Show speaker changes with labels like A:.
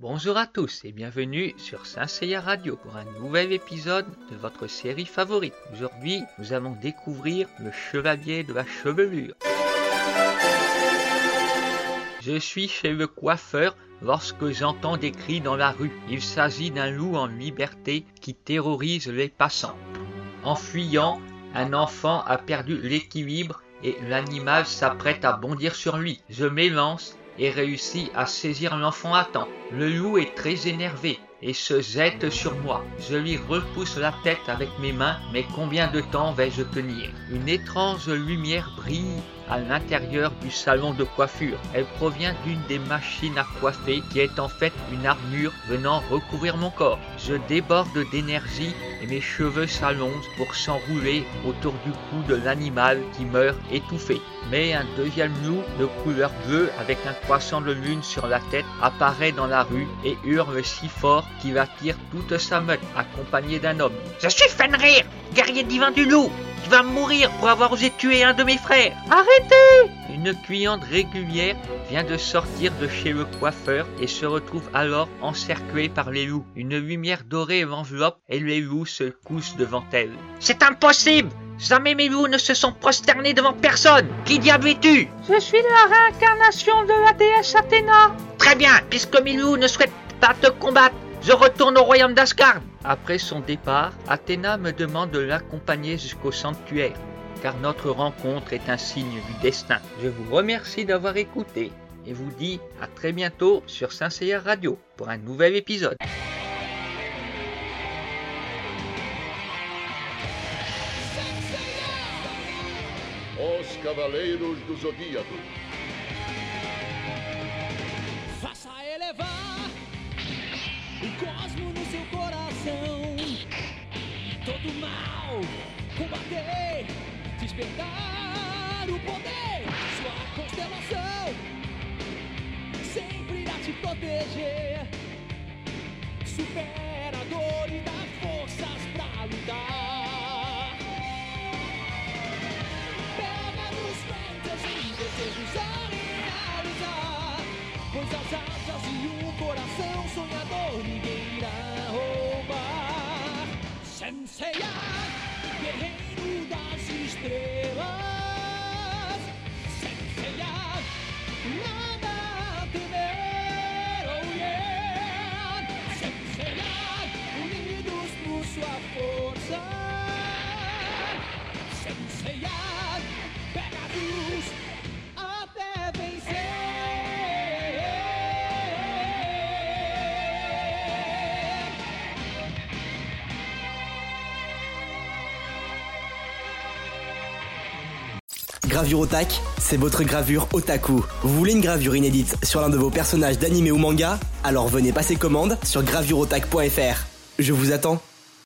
A: Bonjour à tous et bienvenue sur Saint Radio pour un nouvel épisode de votre série favorite. Aujourd'hui, nous allons découvrir le chevalier de la chevelure. Je suis chez le coiffeur lorsque j'entends des cris dans la rue. Il s'agit d'un loup en liberté qui terrorise les passants. En fuyant, un enfant a perdu l'équilibre et l'animal s'apprête à bondir sur lui. Je m'élance et réussis à saisir l'enfant à temps. Le loup est très énervé et se jette sur moi. Je lui repousse la tête avec mes mains, mais combien de temps vais-je tenir? Une étrange lumière brille à l'intérieur du salon de coiffure. Elle provient d'une des machines à coiffer qui est en fait une armure venant recouvrir mon corps. Je déborde d'énergie et mes cheveux s'allongent pour s'enrouler autour du cou de l'animal qui meurt étouffé. Mais un deuxième loup de couleur bleue avec un croissant de lune sur la tête apparaît dans la rue et hurle si fort qu'il attire toute sa meute accompagné d'un homme.
B: Je suis Fenrir, guerrier divin du loup. Mourir pour avoir osé tuer un de mes frères. Arrêtez
A: Une cliente régulière vient de sortir de chez le coiffeur et se retrouve alors encerclée par les loups. Une lumière dorée l'enveloppe et les loups se couchent devant elle.
B: C'est impossible Jamais mes loups ne se sont prosternés devant personne. Qui diable es-tu?
C: Je suis la réincarnation de la déesse Athéna.
B: Très bien, puisque mes loups ne souhaitent pas te combattre, je retourne au royaume d'Asgard.
A: Après son départ, Athéna me demande de l'accompagner jusqu'au sanctuaire, car notre rencontre est un signe du destin. Je vous remercie d'avoir écouté et vous dis à très bientôt sur Saint Radio pour un nouvel épisode.
D: Mal combater, despertar o poder. Sua constelação sempre irá te proteger. Supera a dor e dá forças pra lutar. Pega nos ventos e desejos a realizar. Pois as asas e um coração Senseiya, guerreiro das estrelas. Senseiya, nada a temer. Oh yeah. Senseiya, unidos por sua força.
E: Gravure Otak, c'est votre gravure otaku. Vous voulez une gravure inédite sur l'un de vos personnages d'anime ou manga? Alors venez passer commande sur gravureotak.fr. Je vous attends.